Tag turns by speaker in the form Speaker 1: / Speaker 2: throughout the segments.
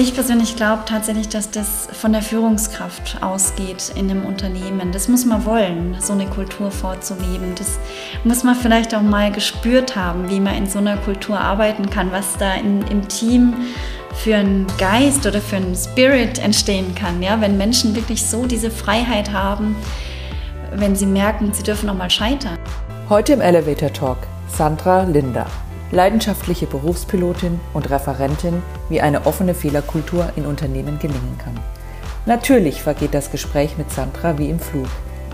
Speaker 1: Ich persönlich glaube tatsächlich, dass das von der Führungskraft ausgeht in einem Unternehmen. Das muss man wollen, so eine Kultur vorzuleben. Das muss man vielleicht auch mal gespürt haben, wie man in so einer Kultur arbeiten kann, was da in, im Team für einen Geist oder für einen Spirit entstehen kann. Ja? Wenn Menschen wirklich so diese Freiheit haben, wenn sie merken, sie dürfen auch mal scheitern.
Speaker 2: Heute im Elevator Talk Sandra Linder leidenschaftliche Berufspilotin und Referentin, wie eine offene Fehlerkultur in Unternehmen gelingen kann. Natürlich vergeht das Gespräch mit Sandra wie im Flug.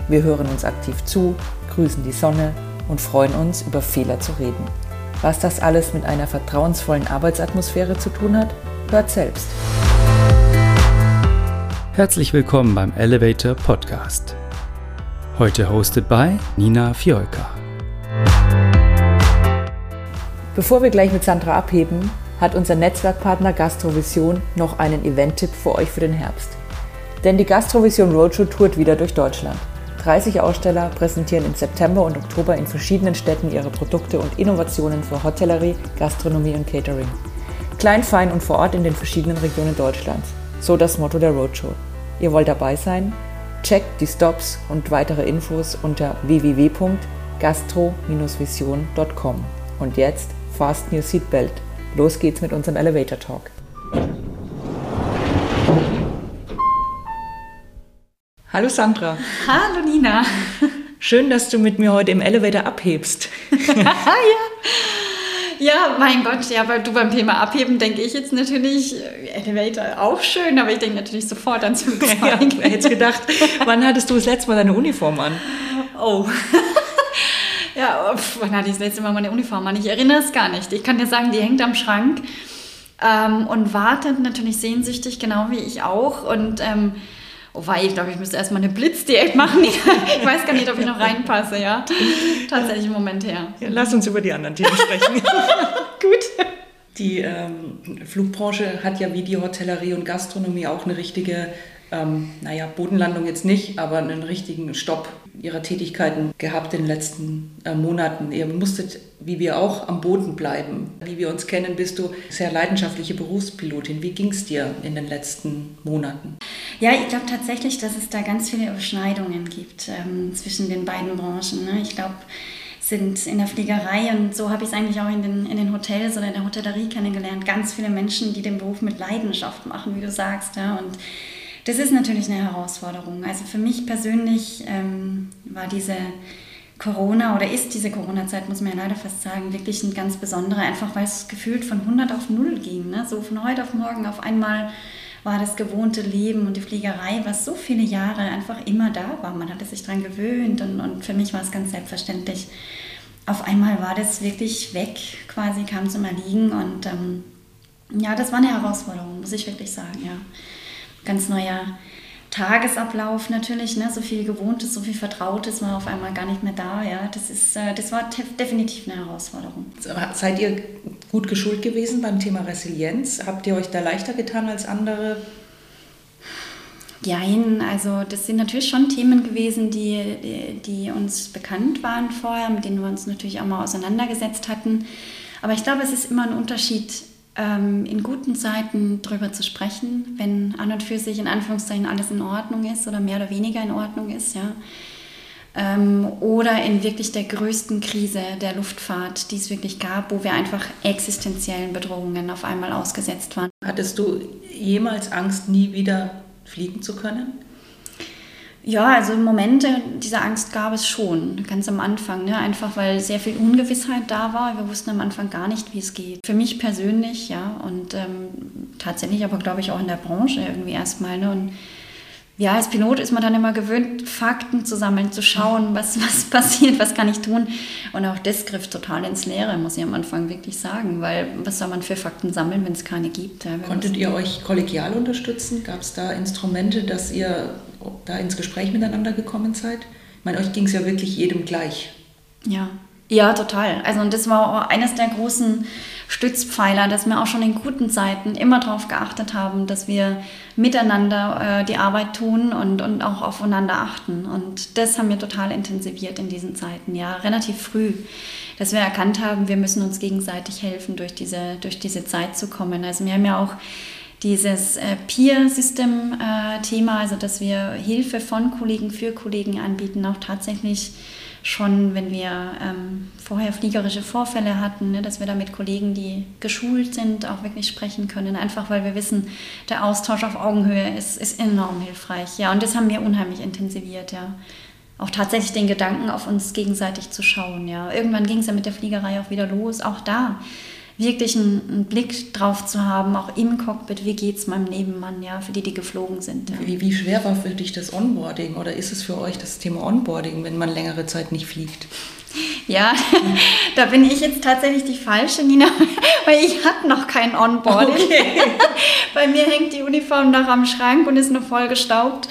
Speaker 2: Wir hören uns aktiv zu, grüßen die Sonne und freuen uns, über Fehler zu reden. Was das alles mit einer vertrauensvollen Arbeitsatmosphäre zu tun hat, hört selbst.
Speaker 3: Herzlich willkommen beim Elevator Podcast. Heute hosted by Nina Fiolka.
Speaker 2: Bevor wir gleich mit Sandra abheben, hat unser Netzwerkpartner Gastrovision noch einen Event-Tipp für euch für den Herbst. Denn die Gastrovision Roadshow tourt wieder durch Deutschland. 30 Aussteller präsentieren im September und Oktober in verschiedenen Städten ihre Produkte und Innovationen für Hotellerie, Gastronomie und Catering. Klein, fein und vor Ort in den verschiedenen Regionen Deutschlands. So das Motto der Roadshow. Ihr wollt dabei sein? Checkt die Stops und weitere Infos unter www.gastro-vision.com. Und jetzt Fasten Your Seatbelt. Los geht's mit unserem Elevator Talk. Hallo Sandra.
Speaker 1: Hallo Nina.
Speaker 2: Schön, dass du mit mir heute im Elevator abhebst.
Speaker 1: ja. Ja, mein Gott, ja, weil du beim Thema Abheben denke ich jetzt natürlich, äh, Elevator auch schön, aber ich denke natürlich sofort ans Flugzeug. Ja,
Speaker 2: hätte gedacht, wann hattest du das letzte Mal deine Uniform an?
Speaker 1: Oh. Ja, pf, wann hatte ich das letzte Mal meine Uniform an? Ich erinnere es gar nicht. Ich kann dir sagen, die hängt am Schrank ähm, und wartet natürlich sehnsüchtig, genau wie ich auch. Und ähm, oh wei, ich glaube, ich müsste erstmal eine Blitzdiät machen. ich weiß gar nicht, ob ich noch reinpasse, ja. Tatsächlich im Moment her.
Speaker 2: Ja, lass uns über die anderen Themen sprechen.
Speaker 1: Gut.
Speaker 2: Die ähm, Flugbranche hat ja wie die Hotellerie und Gastronomie auch eine richtige ähm, naja, Bodenlandung jetzt nicht, aber einen richtigen Stopp ihrer Tätigkeiten gehabt in den letzten äh, Monaten. Ihr musstet, wie wir auch, am Boden bleiben. Wie wir uns kennen, bist du sehr leidenschaftliche Berufspilotin. Wie ging es dir in den letzten Monaten?
Speaker 1: Ja, ich glaube tatsächlich, dass es da ganz viele Überschneidungen gibt ähm, zwischen den beiden Branchen. Ne? Ich glaube, sind in der Fliegerei und so habe ich es eigentlich auch in den, in den Hotels oder in der Hotellerie kennengelernt. Ganz viele Menschen, die den Beruf mit Leidenschaft machen, wie du sagst. Ja? Und das ist natürlich eine Herausforderung. Also für mich persönlich ähm, war diese Corona oder ist diese Corona-Zeit, muss man ja leider fast sagen, wirklich ein ganz besonderer, einfach weil es gefühlt von 100 auf 0 ging. Ne? So von heute auf morgen auf einmal war das gewohnte Leben und die Fliegerei, was so viele Jahre einfach immer da war. Man hatte sich daran gewöhnt und, und für mich war es ganz selbstverständlich. Auf einmal war das wirklich weg, quasi kam zum Erliegen und ähm, ja, das war eine Herausforderung, muss ich wirklich sagen, ja ganz neuer Tagesablauf natürlich, ne? so viel Gewohntes, so viel Vertrautes war auf einmal gar nicht mehr da. Ja? Das, ist, äh, das war definitiv eine Herausforderung.
Speaker 2: Seid ihr gut geschult gewesen beim Thema Resilienz? Habt ihr euch da leichter getan als andere?
Speaker 1: Jein, also das sind natürlich schon Themen gewesen, die, die, die uns bekannt waren vorher, mit denen wir uns natürlich auch mal auseinandergesetzt hatten. Aber ich glaube, es ist immer ein Unterschied, ähm, in guten Zeiten darüber zu sprechen, wenn an und für sich in Anführungszeichen alles in Ordnung ist oder mehr oder weniger in Ordnung ist, ja. Ähm, oder in wirklich der größten Krise der Luftfahrt, die es wirklich gab, wo wir einfach existenziellen Bedrohungen auf einmal ausgesetzt waren.
Speaker 2: Hattest du jemals Angst, nie wieder fliegen zu können?
Speaker 1: Ja, also Momente dieser Angst gab es schon, ganz am Anfang. Ne? Einfach weil sehr viel Ungewissheit da war. Wir wussten am Anfang gar nicht, wie es geht. Für mich persönlich, ja, und ähm, tatsächlich aber, glaube ich, auch in der Branche irgendwie erstmal. Ne? Und ja, als Pilot ist man dann immer gewöhnt, Fakten zu sammeln, zu schauen, was, was passiert, was kann ich tun. Und auch das griff total ins Leere, muss ich am Anfang wirklich sagen, weil was soll man für Fakten sammeln, wenn es keine gibt? Ja,
Speaker 2: Konntet ihr euch kollegial unterstützen? Gab es da Instrumente, dass ihr da ins Gespräch miteinander gekommen seid? Ich meine, euch ging es ja wirklich jedem gleich.
Speaker 1: Ja, ja, total. Also und das war auch eines der großen Stützpfeiler, dass wir auch schon in guten Zeiten immer darauf geachtet haben, dass wir miteinander äh, die Arbeit tun und, und auch aufeinander achten. Und das haben wir total intensiviert in diesen Zeiten, ja, relativ früh, dass wir erkannt haben, wir müssen uns gegenseitig helfen, durch diese, durch diese Zeit zu kommen. Also wir haben ja auch dieses äh, Peer-System-Thema, also dass wir Hilfe von Kollegen für Kollegen anbieten, auch tatsächlich schon, wenn wir ähm, vorher fliegerische Vorfälle hatten, ne, dass wir da mit Kollegen, die geschult sind, auch wirklich sprechen können. Einfach weil wir wissen, der Austausch auf Augenhöhe ist, ist enorm hilfreich. Ja, und das haben wir unheimlich intensiviert, ja. Auch tatsächlich den Gedanken auf uns gegenseitig zu schauen, ja. Irgendwann ging es ja mit der Fliegerei auch wieder los, auch da wirklich einen, einen, Blick drauf zu haben, auch im Cockpit, wie geht es meinem Nebenmann, ja, für die, die geflogen sind. Ja.
Speaker 2: Wie, wie schwer war für dich das Onboarding oder ist es für euch das Thema Onboarding, wenn man längere Zeit nicht fliegt?
Speaker 1: Ja, da bin ich jetzt tatsächlich die falsche, Nina, weil ich hatte noch kein Onboarding. Okay. Bei mir hängt die Uniform noch am Schrank und ist nur voll gestaubt.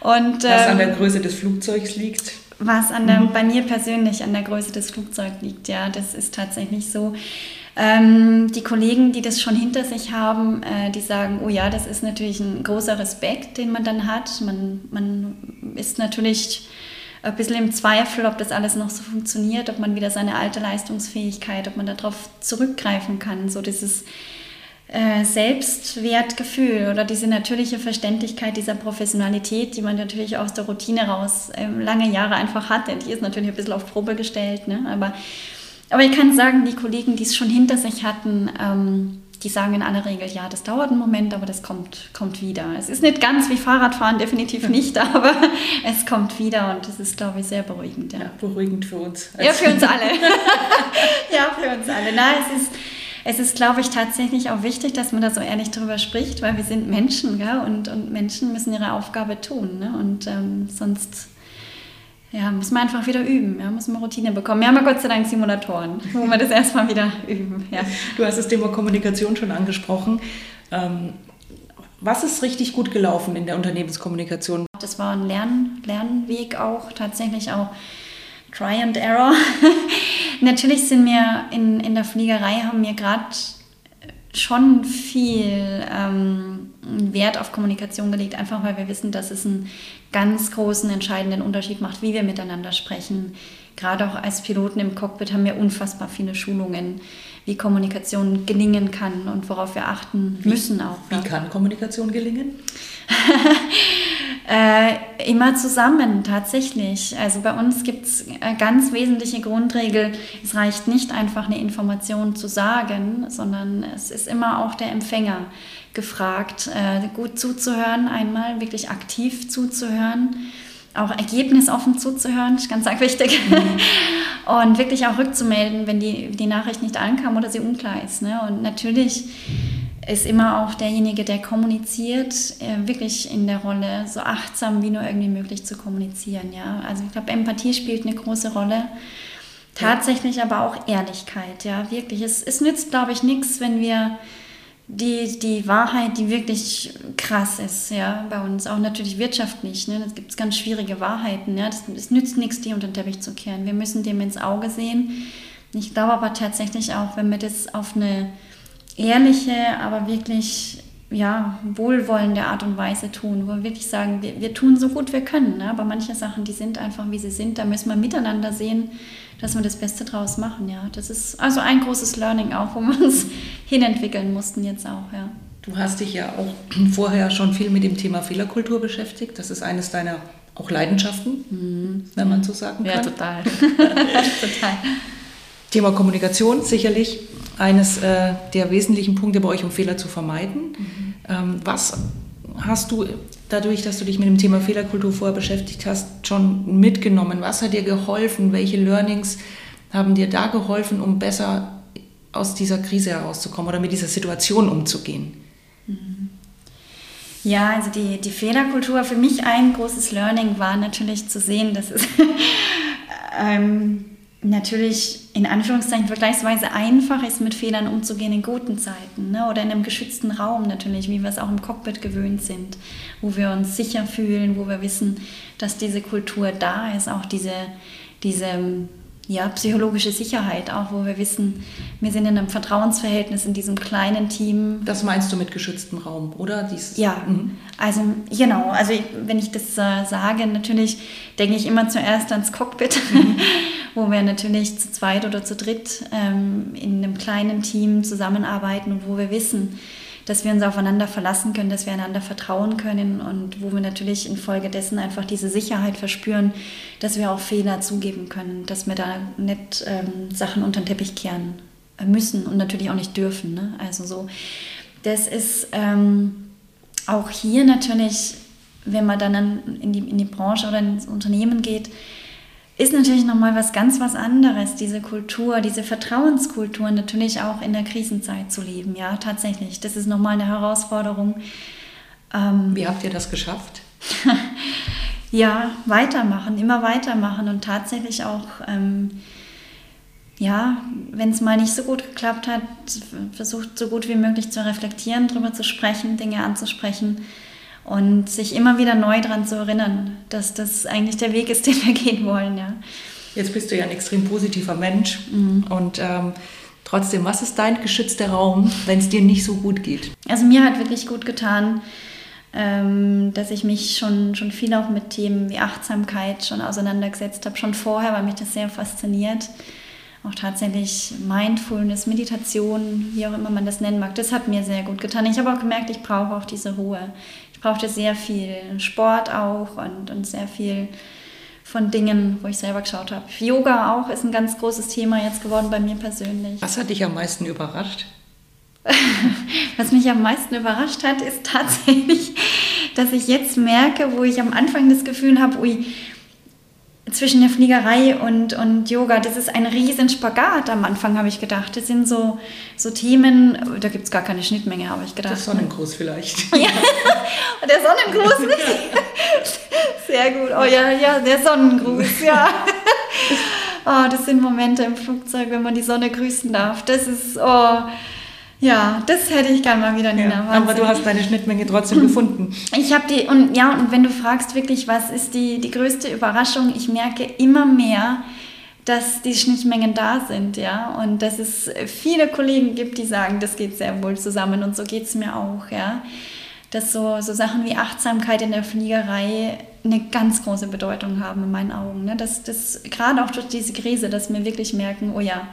Speaker 1: Und,
Speaker 2: Was ähm, an der Größe des Flugzeugs liegt?
Speaker 1: Was an der, mhm. bei mir persönlich an der Größe des Flugzeugs liegt, ja, das ist tatsächlich so. Ähm, die Kollegen, die das schon hinter sich haben, äh, die sagen, oh ja, das ist natürlich ein großer Respekt, den man dann hat. Man, man ist natürlich ein bisschen im Zweifel, ob das alles noch so funktioniert, ob man wieder seine alte Leistungsfähigkeit, ob man darauf zurückgreifen kann. So dieses äh, Selbstwertgefühl oder diese natürliche Verständlichkeit dieser Professionalität, die man natürlich aus der Routine raus äh, lange Jahre einfach hatte. Die ist natürlich ein bisschen auf Probe gestellt, ne? aber aber ich kann sagen, die Kollegen, die es schon hinter sich hatten, ähm, die sagen in aller Regel, ja, das dauert einen Moment, aber das kommt, kommt wieder. Es ist nicht ganz wie Fahrradfahren, definitiv nicht, aber es kommt wieder und das ist, glaube ich, sehr beruhigend. Ja, ja
Speaker 2: beruhigend für uns.
Speaker 1: Ja, für uns alle. ja, für uns alle. Na, es ist, es ist, glaube ich, tatsächlich auch wichtig, dass man da so ehrlich drüber spricht, weil wir sind Menschen gell? Und, und Menschen müssen ihre Aufgabe tun. Ne? Und ähm, sonst ja, muss man einfach wieder üben, ja, muss man Routine bekommen. Wir haben ja Gott sei Dank Simulatoren, wo wir das erstmal wieder üben. Ja.
Speaker 2: Du hast das Thema Kommunikation schon angesprochen. Ähm, was ist richtig gut gelaufen in der Unternehmenskommunikation?
Speaker 1: Das war ein Lern Lernweg auch, tatsächlich auch Try and Error. Natürlich sind wir in, in der Fliegerei, haben wir gerade schon viel ähm, Wert auf Kommunikation gelegt, einfach weil wir wissen, dass es einen ganz großen, entscheidenden Unterschied macht, wie wir miteinander sprechen. Gerade auch als Piloten im Cockpit haben wir unfassbar viele Schulungen, wie Kommunikation gelingen kann und worauf wir achten müssen auch.
Speaker 2: Wie kann Kommunikation gelingen?
Speaker 1: äh, immer zusammen, tatsächlich. Also bei uns gibt es eine ganz wesentliche Grundregel, es reicht nicht einfach eine Information zu sagen, sondern es ist immer auch der Empfänger gefragt, äh, gut zuzuhören, einmal wirklich aktiv zuzuhören, auch ergebnisoffen zuzuhören, ist ganz arg wichtig. Mhm. Und wirklich auch rückzumelden, wenn die, die Nachricht nicht ankam oder sie unklar ist. Ne? Und natürlich ist immer auch derjenige, der kommuniziert, äh, wirklich in der Rolle, so achtsam wie nur irgendwie möglich zu kommunizieren. Ja? Also ich glaube, Empathie spielt eine große Rolle. Tatsächlich aber auch Ehrlichkeit, ja, wirklich. Es, es nützt, glaube ich, nichts, wenn wir die, die Wahrheit, die wirklich krass ist, ja, bei uns, auch natürlich wirtschaftlich, ne, da gibt es ganz schwierige Wahrheiten, ja, das, das nützt nichts, die unter den Teppich zu kehren. Wir müssen dem ins Auge sehen. Ich glaube aber tatsächlich auch, wenn wir das auf eine ehrliche, aber wirklich ja, wohlwollende Art und Weise tun, wo wir wirklich sagen, wir, wir tun so gut wir können, ne? aber manche Sachen, die sind einfach, wie sie sind, da müssen wir miteinander sehen, dass wir das Beste draus machen, ja. Das ist also ein großes Learning auch, wo wir uns hinentwickeln mussten jetzt auch, ja.
Speaker 2: Du hast dich ja auch vorher schon viel mit dem Thema Fehlerkultur beschäftigt. Das ist eines deiner auch Leidenschaften, mhm. wenn man so sagen kann.
Speaker 1: Ja, total. total.
Speaker 2: Thema Kommunikation sicherlich eines äh, der wesentlichen Punkte bei euch, um Fehler zu vermeiden. Mhm. Ähm, was hast du dadurch, dass du dich mit dem Thema Fehlerkultur vorher beschäftigt hast, schon mitgenommen? Was hat dir geholfen? Welche Learnings haben dir da geholfen, um besser aus dieser Krise herauszukommen oder mit dieser Situation umzugehen?
Speaker 1: Mhm. Ja, also die, die Fehlerkultur, für mich ein großes Learning war natürlich zu sehen, dass es ähm, natürlich in Anführungszeichen vergleichsweise einfach ist, mit Fehlern umzugehen in guten Zeiten ne? oder in einem geschützten Raum natürlich, wie wir es auch im Cockpit gewöhnt sind, wo wir uns sicher fühlen, wo wir wissen, dass diese Kultur da ist, auch diese, diese ja, psychologische Sicherheit, auch wo wir wissen, wir sind in einem Vertrauensverhältnis in diesem kleinen Team.
Speaker 2: Das meinst du mit geschütztem Raum, oder?
Speaker 1: Dieses ja, mhm. also genau, also ich, wenn ich das äh, sage, natürlich denke ich immer zuerst ans Cockpit, mhm. wo wir natürlich zu zweit oder zu dritt ähm, in einem kleinen Team zusammenarbeiten und wo wir wissen, dass wir uns aufeinander verlassen können, dass wir einander vertrauen können und wo wir natürlich infolgedessen einfach diese Sicherheit verspüren, dass wir auch Fehler zugeben können, dass wir da nicht ähm, Sachen unter den Teppich kehren müssen und natürlich auch nicht dürfen. Ne? Also so, das ist ähm, auch hier natürlich, wenn man dann in die, in die Branche oder ins Unternehmen geht, ist natürlich nochmal was ganz was anderes, diese Kultur, diese Vertrauenskultur natürlich auch in der Krisenzeit zu leben. Ja, tatsächlich. Das ist nochmal eine Herausforderung.
Speaker 2: Ähm, Wie habt ihr das geschafft?
Speaker 1: ja, weitermachen, immer weitermachen und tatsächlich auch, ähm, ja, wenn es mal nicht so gut geklappt hat, versucht so gut wie möglich zu reflektieren, darüber zu sprechen, Dinge anzusprechen und sich immer wieder neu daran zu erinnern, dass das eigentlich der Weg ist, den wir gehen wollen. Ja.
Speaker 2: Jetzt bist du ja ein extrem positiver Mensch mhm. und ähm, trotzdem, was ist dein geschützter Raum, wenn es dir nicht so gut geht?
Speaker 1: Also mir hat wirklich gut getan, ähm, dass ich mich schon, schon viel auch mit Themen wie Achtsamkeit schon auseinandergesetzt habe, schon vorher, weil mich das sehr fasziniert auch tatsächlich Mindfulness, Meditation, wie auch immer man das nennen mag, das hat mir sehr gut getan. Ich habe auch gemerkt, ich brauche auch diese Ruhe. Ich brauchte sehr viel Sport auch und, und sehr viel von Dingen, wo ich selber geschaut habe. Yoga auch ist ein ganz großes Thema jetzt geworden bei mir persönlich.
Speaker 2: Was hat dich am meisten überrascht?
Speaker 1: Was mich am meisten überrascht hat, ist tatsächlich, dass ich jetzt merke, wo ich am Anfang das Gefühl habe, ui, zwischen der Fliegerei und, und Yoga, das ist ein riesen Spagat am Anfang, habe ich gedacht. Das sind so, so Themen, da gibt es gar keine Schnittmenge, habe ich gedacht. Der
Speaker 2: Sonnengruß vielleicht.
Speaker 1: ja, der Sonnengruß nicht. Sehr gut. Oh ja, ja, der Sonnengruß, ja. Oh, das sind Momente im Flugzeug, wenn man die Sonne grüßen darf. Das ist, oh, ja, das hätte ich gerne mal wieder, Nina. Ja,
Speaker 2: aber du hast deine Schnittmenge trotzdem gefunden.
Speaker 1: Ich habe die, und ja, und wenn du fragst wirklich, was ist die, die größte Überraschung, ich merke immer mehr, dass die Schnittmengen da sind, ja, und dass es viele Kollegen gibt, die sagen, das geht sehr wohl zusammen und so geht es mir auch, ja. Dass so, so Sachen wie Achtsamkeit in der Fliegerei eine ganz große Bedeutung haben in meinen Augen. Ne? Dass das gerade auch durch diese Krise, dass wir wirklich merken, oh ja,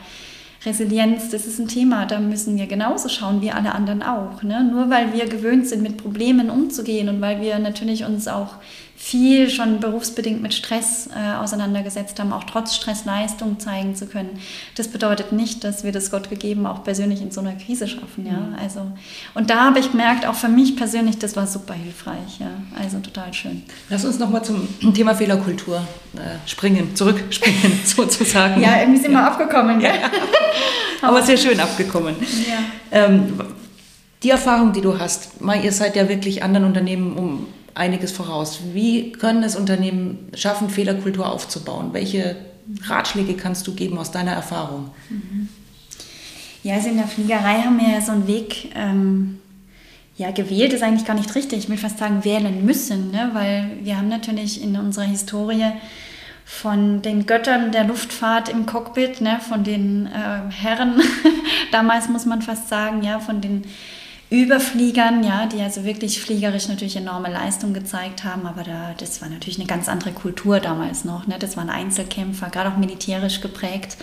Speaker 1: Resilienz, das ist ein Thema, da müssen wir genauso schauen wie alle anderen auch. Ne? Nur weil wir gewöhnt sind, mit Problemen umzugehen und weil wir natürlich uns auch viel schon berufsbedingt mit Stress äh, auseinandergesetzt haben, auch trotz Stress Leistung zeigen zu können. Das bedeutet nicht, dass wir das Gott gegeben auch persönlich in so einer Krise schaffen. Ja? Mhm. Also, und da habe ich gemerkt, auch für mich persönlich, das war super hilfreich. Ja? Also total schön.
Speaker 2: Lass uns nochmal zum Thema Fehlerkultur äh, springen, zurückspringen sozusagen.
Speaker 1: ja, irgendwie sind wir abgekommen. Ja.
Speaker 2: Aber sehr schön abgekommen. Ja. Ähm, die Erfahrung, die du hast, ihr seid ja wirklich anderen Unternehmen um einiges voraus. Wie können es Unternehmen schaffen, Fehlerkultur aufzubauen? Welche Ratschläge kannst du geben aus deiner Erfahrung?
Speaker 1: Ja, also in der Fliegerei haben wir ja so einen Weg ähm, ja, gewählt, ist eigentlich gar nicht richtig. Ich will fast sagen, wählen müssen, ne? weil wir haben natürlich in unserer Historie von den Göttern der Luftfahrt im Cockpit, ne, von den äh, Herren, damals muss man fast sagen, ja, von den Überfliegern, ja, die also wirklich fliegerisch natürlich enorme Leistung gezeigt haben, aber da, das war natürlich eine ganz andere Kultur damals noch. Ne? Das waren Einzelkämpfer, gerade auch militärisch geprägt.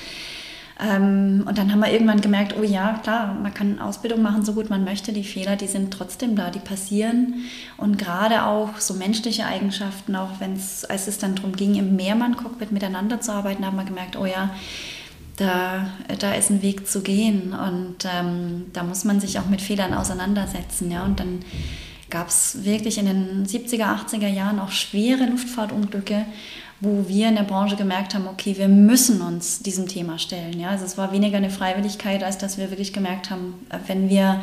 Speaker 1: Ähm, und dann haben wir irgendwann gemerkt, oh ja, klar, man kann Ausbildung machen, so gut man möchte. Die Fehler, die sind trotzdem da, die passieren. Und gerade auch so menschliche Eigenschaften, auch wenn es, als es dann darum ging, im Mehrmann-Cockpit miteinander zu arbeiten, haben wir gemerkt, oh ja, da, da ist ein Weg zu gehen. Und ähm, da muss man sich auch mit Fehlern auseinandersetzen. Ja? Und dann gab es wirklich in den 70er, 80er Jahren auch schwere Luftfahrtunglücke, wo wir in der Branche gemerkt haben, okay, wir müssen uns diesem Thema stellen. Ja? Also es war weniger eine Freiwilligkeit, als dass wir wirklich gemerkt haben, wenn wir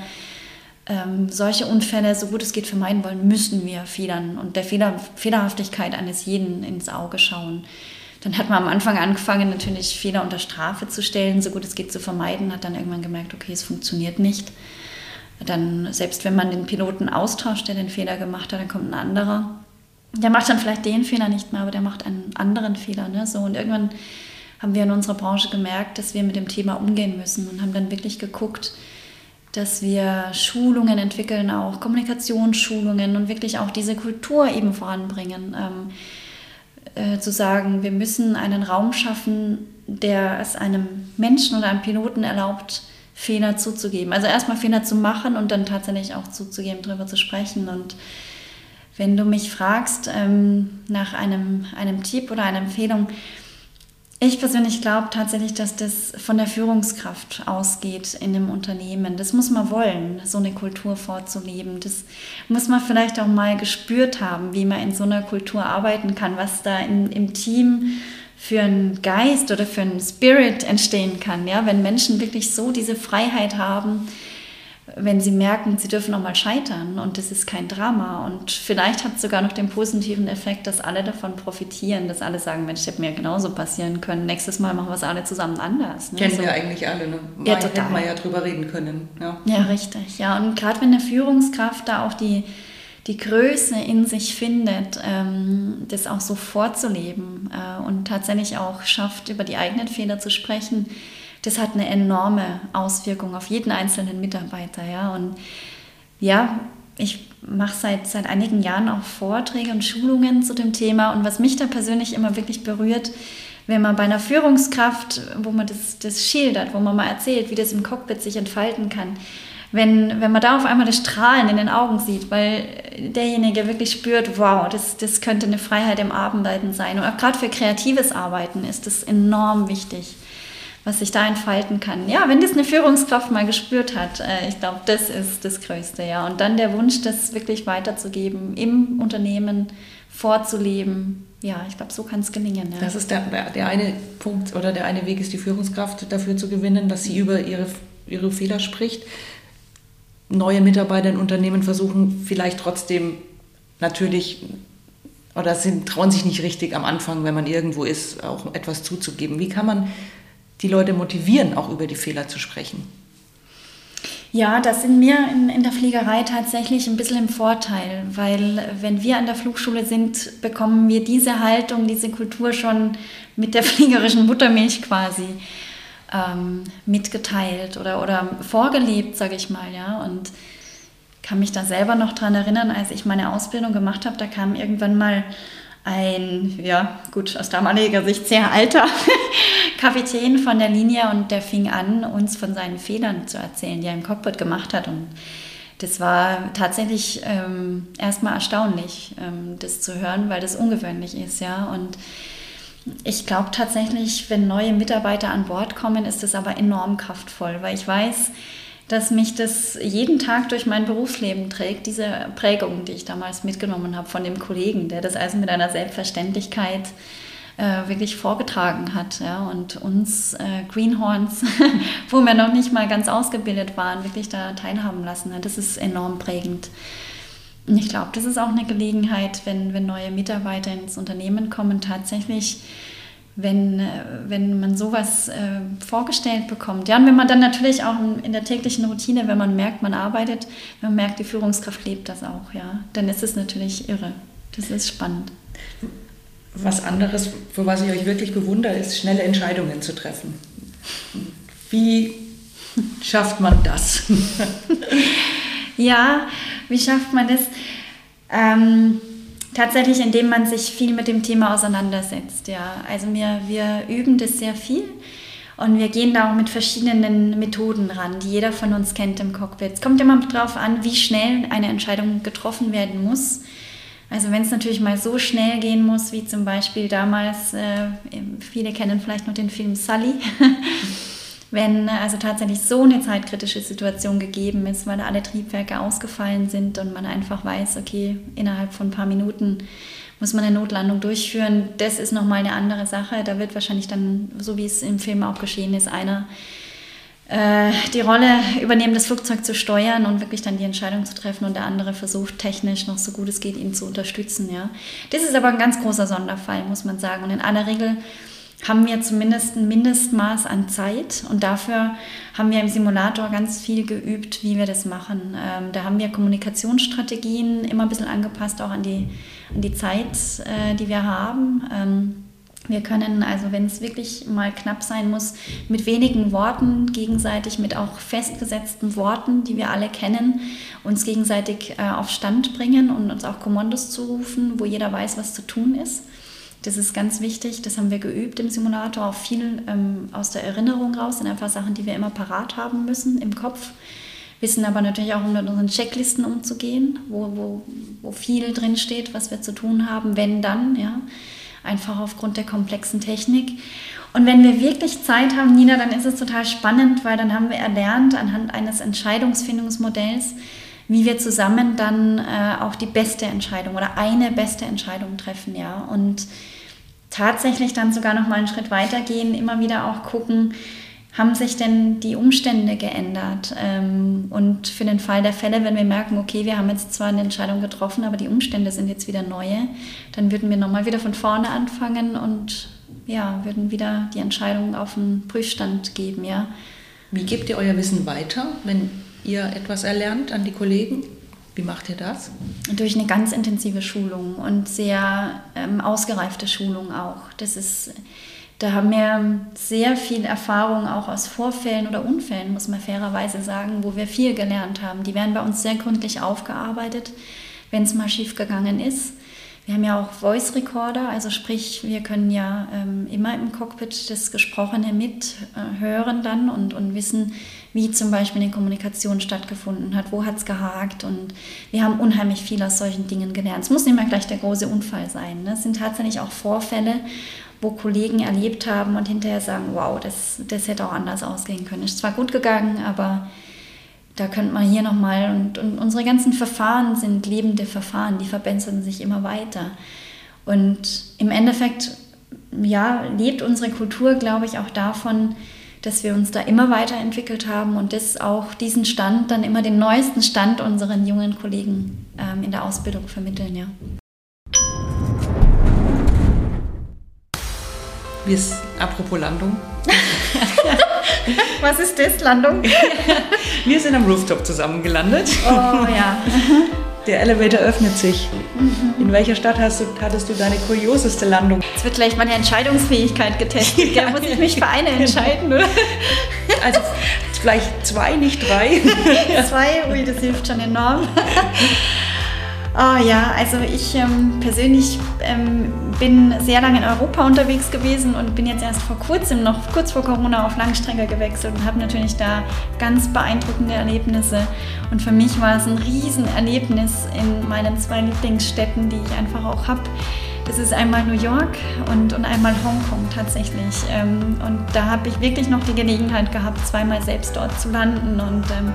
Speaker 1: ähm, solche Unfälle so gut es geht vermeiden wollen, müssen wir Fehlern und der Fehler, Fehlerhaftigkeit eines jeden ins Auge schauen. Dann hat man am Anfang angefangen, natürlich Fehler unter Strafe zu stellen, so gut es geht zu vermeiden, hat dann irgendwann gemerkt, okay, es funktioniert nicht. Dann, selbst wenn man den Piloten austauscht, der den Fehler gemacht hat, dann kommt ein anderer der macht dann vielleicht den Fehler nicht mehr, aber der macht einen anderen Fehler. Ne? So, und irgendwann haben wir in unserer Branche gemerkt, dass wir mit dem Thema umgehen müssen und haben dann wirklich geguckt, dass wir Schulungen entwickeln, auch Kommunikationsschulungen und wirklich auch diese Kultur eben voranbringen. Ähm, äh, zu sagen, wir müssen einen Raum schaffen, der es einem Menschen oder einem Piloten erlaubt, Fehler zuzugeben. Also erstmal Fehler zu machen und dann tatsächlich auch zuzugeben, darüber zu sprechen. Und wenn du mich fragst ähm, nach einem, einem Tipp oder einer Empfehlung, ich persönlich glaube tatsächlich, dass das von der Führungskraft ausgeht in einem Unternehmen. Das muss man wollen, so eine Kultur vorzuleben. Das muss man vielleicht auch mal gespürt haben, wie man in so einer Kultur arbeiten kann, was da in, im Team für einen Geist oder für einen Spirit entstehen kann. Ja? Wenn Menschen wirklich so diese Freiheit haben, wenn sie merken, sie dürfen auch mal scheitern und das ist kein Drama. Und vielleicht hat es sogar noch den positiven Effekt, dass alle davon profitieren, dass alle sagen, Mensch, hätte mir genauso passieren können. Nächstes Mal machen wir es alle zusammen anders.
Speaker 2: Ne? Kennen so. wir eigentlich alle. Ne? Ja, Mal hätten wir ja drüber reden können. Ja,
Speaker 1: ja richtig. Ja, und gerade wenn eine Führungskraft da auch die, die Größe in sich findet, ähm, das auch so vorzuleben äh, und tatsächlich auch schafft, über die eigenen Fehler zu sprechen, das hat eine enorme Auswirkung auf jeden einzelnen Mitarbeiter. Ja? Und ja, ich mache seit, seit einigen Jahren auch Vorträge und Schulungen zu dem Thema. Und was mich da persönlich immer wirklich berührt, wenn man bei einer Führungskraft, wo man das, das schildert, wo man mal erzählt, wie das im Cockpit sich entfalten kann, wenn, wenn man da auf einmal das Strahlen in den Augen sieht, weil derjenige wirklich spürt, wow, das, das könnte eine Freiheit im Arbeiten sein. Und auch gerade für kreatives Arbeiten ist das enorm wichtig was sich da entfalten kann. Ja, wenn das eine Führungskraft mal gespürt hat, äh, ich glaube, das ist das Größte, ja. Und dann der Wunsch, das wirklich weiterzugeben, im Unternehmen vorzuleben. Ja, ich glaube, so kann es gelingen. Ja.
Speaker 2: Das ist der, der eine Punkt oder der eine Weg ist, die Führungskraft dafür zu gewinnen, dass sie über ihre, ihre Fehler spricht. Neue Mitarbeiter in Unternehmen versuchen vielleicht trotzdem natürlich oder sind, trauen sich nicht richtig am Anfang, wenn man irgendwo ist, auch etwas zuzugeben. Wie kann man die Leute motivieren, auch über die Fehler zu sprechen?
Speaker 1: Ja, das sind wir in, in, der Fliegerei tatsächlich ein bisschen im Vorteil, weil wenn wir an der Flugschule sind, bekommen wir diese Haltung, diese Kultur schon mit der fliegerischen Muttermilch quasi ähm, mitgeteilt oder, oder vorgelebt, sage ich mal, ja. Und kann mich da selber noch dran erinnern, als ich meine Ausbildung gemacht habe, da kam irgendwann mal ein, ja, gut, aus damaliger Sicht sehr alter Kapitän von der Linie und der fing an, uns von seinen Fehlern zu erzählen, die er im Cockpit gemacht hat. Und das war tatsächlich ähm, erstmal erstaunlich, ähm, das zu hören, weil das ungewöhnlich ist, ja. Und ich glaube tatsächlich, wenn neue Mitarbeiter an Bord kommen, ist das aber enorm kraftvoll, weil ich weiß, dass mich das jeden Tag durch mein Berufsleben trägt, diese Prägung, die ich damals mitgenommen habe von dem Kollegen, der das also mit einer Selbstverständlichkeit äh, wirklich vorgetragen hat ja, und uns äh, Greenhorns, wo wir noch nicht mal ganz ausgebildet waren, wirklich da teilhaben lassen hat. Das ist enorm prägend. Und ich glaube, das ist auch eine Gelegenheit, wenn, wenn neue Mitarbeiter ins Unternehmen kommen, tatsächlich wenn, äh, wenn man sowas äh, vorgestellt bekommt. Ja, und wenn man dann natürlich auch in der täglichen Routine, wenn man merkt, man arbeitet, wenn man merkt, die Führungskraft lebt das auch, ja, dann ist es natürlich irre. Das ist spannend.
Speaker 2: Was anderes, für was ich euch wirklich bewundere, ist schnelle Entscheidungen zu treffen. Wie schafft man das?
Speaker 1: ja, wie schafft man das? Ähm, Tatsächlich, indem man sich viel mit dem Thema auseinandersetzt. Ja. Also wir, wir üben das sehr viel und wir gehen da auch mit verschiedenen Methoden ran, die jeder von uns kennt im Cockpit. Es kommt immer darauf an, wie schnell eine Entscheidung getroffen werden muss. Also wenn es natürlich mal so schnell gehen muss, wie zum Beispiel damals, äh, viele kennen vielleicht noch den Film Sully. wenn äh, also tatsächlich so eine zeitkritische Situation gegeben ist, weil alle Triebwerke ausgefallen sind und man einfach weiß, okay, innerhalb von ein paar Minuten muss man eine Notlandung durchführen, das ist nochmal eine andere Sache. Da wird wahrscheinlich dann, so wie es im Film auch geschehen ist, einer äh, die Rolle übernehmen, das Flugzeug zu steuern und wirklich dann die Entscheidung zu treffen und der andere versucht technisch noch so gut es geht, ihn zu unterstützen. Ja. Das ist aber ein ganz großer Sonderfall, muss man sagen. Und in aller Regel haben wir zumindest ein Mindestmaß an Zeit und dafür haben wir im Simulator ganz viel geübt, wie wir das machen. Ähm, da haben wir Kommunikationsstrategien immer ein bisschen angepasst, auch an die, an die Zeit, äh, die wir haben. Ähm, wir können also, wenn es wirklich mal knapp sein muss, mit wenigen Worten gegenseitig, mit auch festgesetzten Worten, die wir alle kennen, uns gegenseitig äh, auf Stand bringen und uns auch Kommandos zurufen, wo jeder weiß, was zu tun ist. Das ist ganz wichtig. Das haben wir geübt im Simulator. Auch viel ähm, aus der Erinnerung raus. Sind einfach Sachen, die wir immer parat haben müssen im Kopf. Wissen aber natürlich auch, um mit unseren Checklisten umzugehen, wo, wo, wo viel drin steht, was wir zu tun haben, wenn dann, ja. Einfach aufgrund der komplexen Technik. Und wenn wir wirklich Zeit haben, Nina, dann ist es total spannend, weil dann haben wir erlernt anhand eines Entscheidungsfindungsmodells, wie wir zusammen dann äh, auch die beste Entscheidung oder eine beste Entscheidung treffen, ja. Und tatsächlich dann sogar noch mal einen Schritt weiter gehen, immer wieder auch gucken, haben sich denn die Umstände geändert? Ähm, und für den Fall der Fälle, wenn wir merken, okay, wir haben jetzt zwar eine Entscheidung getroffen, aber die Umstände sind jetzt wieder neue, dann würden wir nochmal wieder von vorne anfangen und ja, würden wieder die Entscheidung auf den Prüfstand geben, ja.
Speaker 2: Wie gebt ihr euer Wissen weiter, wenn ihr etwas erlernt an die Kollegen? Wie macht ihr das?
Speaker 1: Durch eine ganz intensive Schulung und sehr ähm, ausgereifte Schulung auch. Das ist, da haben wir sehr viel Erfahrung auch aus Vorfällen oder Unfällen, muss man fairerweise sagen, wo wir viel gelernt haben. Die werden bei uns sehr gründlich aufgearbeitet, wenn es mal schief gegangen ist. Wir haben ja auch Voice Recorder, also sprich, wir können ja ähm, immer im Cockpit das Gesprochene mithören äh, dann und, und wissen, wie zum Beispiel eine Kommunikation stattgefunden hat, wo hat es gehakt und wir haben unheimlich viel aus solchen Dingen gelernt. Es muss nicht mal gleich der große Unfall sein. Ne? Es sind tatsächlich auch Vorfälle, wo Kollegen erlebt haben und hinterher sagen, wow, das, das hätte auch anders ausgehen können. Ist zwar gut gegangen, aber da könnte man hier nochmal, und, und unsere ganzen Verfahren sind lebende Verfahren, die verbessern sich immer weiter. Und im Endeffekt, ja, lebt unsere Kultur, glaube ich, auch davon, dass wir uns da immer weiterentwickelt haben und das auch diesen Stand, dann immer den neuesten Stand unseren jungen Kollegen ähm, in der Ausbildung vermitteln, ja.
Speaker 2: Wie ist, apropos Landung.
Speaker 1: Was ist das, Landung?
Speaker 2: Wir sind am Rooftop zusammen gelandet.
Speaker 1: Oh ja.
Speaker 2: Der Elevator öffnet sich. Mhm. In welcher Stadt hast du, hattest du deine kurioseste Landung?
Speaker 1: Jetzt wird gleich meine Entscheidungsfähigkeit getestet. Ja, muss ich mich für eine entscheiden, oder?
Speaker 2: Also vielleicht zwei, nicht drei.
Speaker 1: zwei, ui, das hilft schon enorm. Oh ja, also ich ähm, persönlich ähm, bin sehr lange in Europa unterwegs gewesen und bin jetzt erst vor kurzem, noch kurz vor Corona, auf Langstrecke gewechselt und habe natürlich da ganz beeindruckende Erlebnisse. Und für mich war es ein Riesenerlebnis in meinen zwei Lieblingsstädten, die ich einfach auch habe. Das ist einmal New York und, und einmal Hongkong tatsächlich. Ähm, und da habe ich wirklich noch die Gelegenheit gehabt, zweimal selbst dort zu landen und ähm,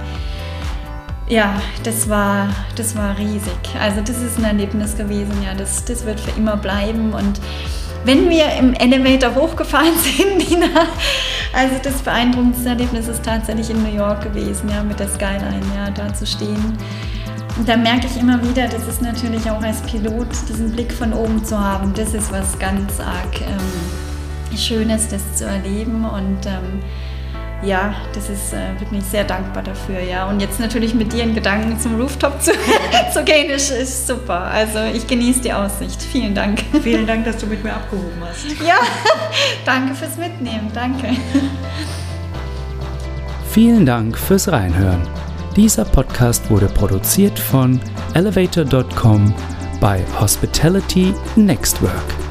Speaker 1: ja, das war, das war riesig. Also das ist ein Erlebnis gewesen, ja, das, das wird für immer bleiben. Und wenn wir im Elevator hochgefahren sind, Nina, also das beeindruckendste Erlebnis ist tatsächlich in New York gewesen, ja, mit der Skyline, ja, da zu stehen. Und da merke ich immer wieder, das ist natürlich auch als Pilot, diesen Blick von oben zu haben, das ist was ganz arg ähm, Schönes, das zu erleben und ähm, ja, das ist, äh, bin ich sehr dankbar dafür, ja. Und jetzt natürlich mit dir in Gedanken zum Rooftop zu, zu gehen, ist, ist super. Also ich genieße die Aussicht. Vielen Dank.
Speaker 2: Vielen Dank, dass du mit mir abgehoben hast.
Speaker 1: Ja, danke fürs Mitnehmen. Danke.
Speaker 3: Vielen Dank fürs Reinhören. Dieser Podcast wurde produziert von elevator.com bei Hospitality Nextwork.